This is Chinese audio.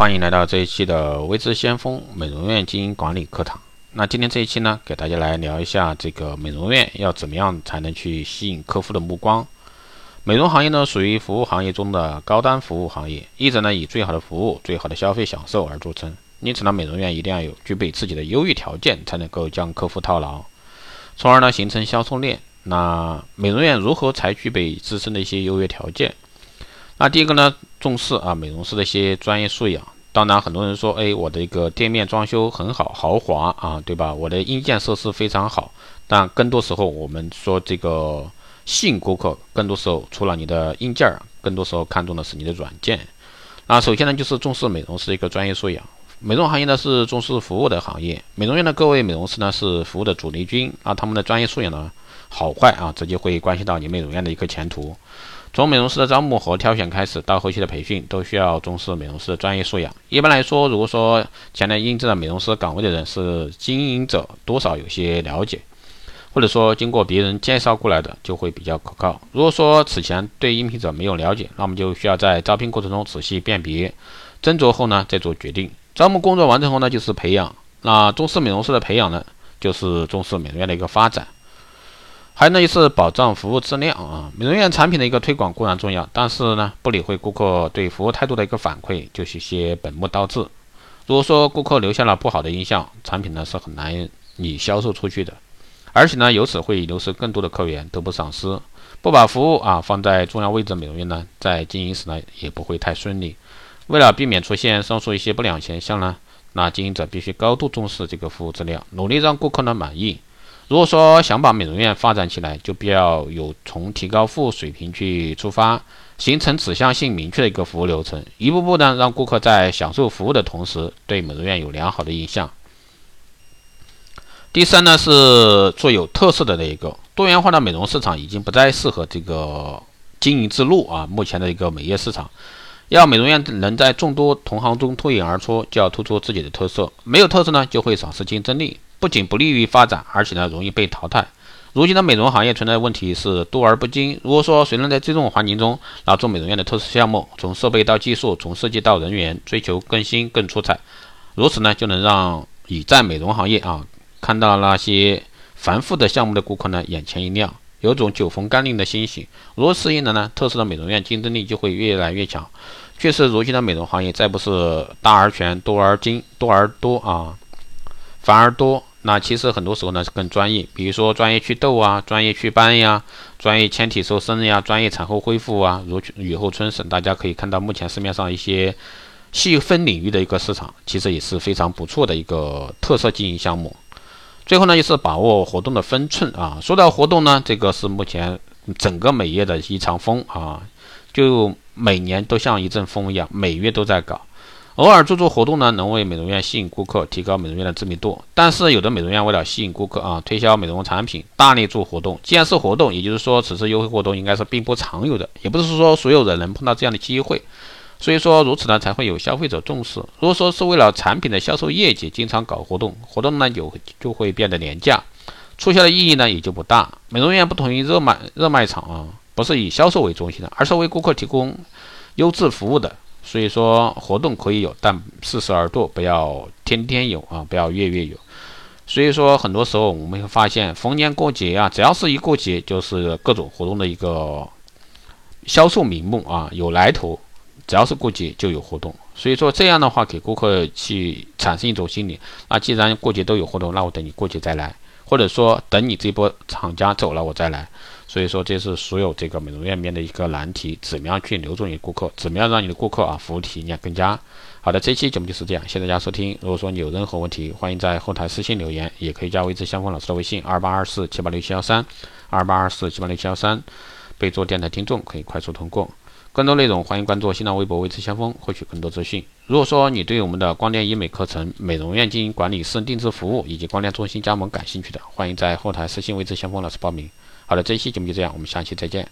欢迎来到这一期的微知先锋美容院经营管理课堂。那今天这一期呢，给大家来聊一下这个美容院要怎么样才能去吸引客户的目光。美容行业呢，属于服务行业中的高端服务行业，一直呢以最好的服务、最好的消费享受而著称。因此呢，美容院一定要有具备自己的优越条件，才能够将客户套牢，从而呢形成销售链。那美容院如何才具备自身的一些优越条件？那第一个呢，重视啊美容师的一些专业素养。当然，很多人说，哎，我的一个店面装修很好，豪华啊，对吧？我的硬件设施非常好。但更多时候，我们说这个吸引顾客，更多时候除了你的硬件，更多时候看重的是你的软件。那首先呢，就是重视美容师的一个专业素养。美容行业呢是重视服务的行业，美容院的各位美容师呢是服务的主力军啊，他们的专业素养呢好坏啊，直接会关系到你美容院的一个前途。从美容师的招募和挑选开始，到后期的培训，都需要重视美容师的专业素养。一般来说，如果说前来应征的美容师岗位的人是经营者，多少有些了解，或者说经过别人介绍过来的，就会比较可靠。如果说此前对应聘者没有了解，那么就需要在招聘过程中仔细辨别、斟酌后呢，再做决定。招募工作完成后呢，就是培养。那重视美容师的培养呢，就是重视美容院的一个发展。还有呢，就是保障服务质量啊。美容院产品的一个推广固然重要，但是呢，不理会顾客对服务态度的一个反馈，就是些本末倒置。如果说顾客留下了不好的印象，产品呢是很难以销售出去的，而且呢，由此会流失更多的客源，得不偿失。不把服务啊放在重要位置，美容院呢在经营时呢也不会太顺利。为了避免出现上述一些不良现象呢，那经营者必须高度重视这个服务质量，努力让顾客呢满意。如果说想把美容院发展起来，就必要有从提高服务水平去出发，形成指向性明确的一个服务流程，一步步呢让顾客在享受服务的同时，对美容院有良好的印象。第三呢是做有特色的那一个多元化的美容市场已经不再适合这个经营之路啊，目前的一个美业市场，要美容院能在众多同行中脱颖而出，就要突出自己的特色，没有特色呢就会丧失竞争力。不仅不利于发展，而且呢容易被淘汰。如今的美容行业存在的问题是多而不精。如果说谁能在这种环境中拿出美容院的特色项目，从设备到技术，从设计到人员，追求更新更出彩，如此呢就能让已在美容行业啊看到那些繁复的项目的顾客呢眼前一亮，有种酒逢甘霖的欣喜。如果适应了呢，特色的美容院竞争力就会越来越强。确实，如今的美容行业再不是大而全、多而精、多而多啊，反而多。那其实很多时候呢是更专业，比如说专业祛痘啊，专业祛斑呀，专业纤体瘦身呀，专业产后恢复啊，如雨后春笋。大家可以看到，目前市面上一些细分领域的一个市场，其实也是非常不错的一个特色经营项目。最后呢，就是把握活动的分寸啊。说到活动呢，这个是目前整个美业的一场风啊，就每年都像一阵风一样，每月都在搞。偶尔做做活动呢，能为美容院吸引顾客，提高美容院的知名度。但是有的美容院为了吸引顾客啊，推销美容产品，大力做活动。既然是活动，也就是说此次优惠活动应该是并不常有的，也不是说所有人能碰到这样的机会。所以说如此呢，才会有消费者重视。如果说是为了产品的销售业绩，经常搞活动，活动呢有就会变得廉价，促销的意义呢也就不大。美容院不同于热卖热卖场啊，不是以销售为中心的，而是为顾客提供优质服务的。所以说活动可以有，但适时而度，不要天天有啊，不要月月有。所以说很多时候我们会发现，逢年过节啊，只要是一过节，就是各种活动的一个销售名目啊，有来头。只要是过节就有活动，所以说这样的话给顾客去产生一种心理，那既然过节都有活动，那我等你过节再来。或者说等你这波厂家走了我再来，所以说这是所有这个美容院面的一个难题，怎么样去留住你的顾客，怎么样让你的顾客啊服务体验更佳好的？这期节目就是这样，谢谢大家收听。如果说你有任何问题，欢迎在后台私信留言，也可以加微之相锋老师的微信二八二四七八六七幺三二八二四七八六七幺三，备注电台听众可以快速通过。更多内容，欢迎关注新浪微博“微之先锋”，获取更多资讯。如果说你对我们的光电医美课程、美容院经营管理、私人定制服务以及光电中心加盟感兴趣的，欢迎在后台私信“微之先锋”老师报名。好了，这一期节目就这样，我们下期再见。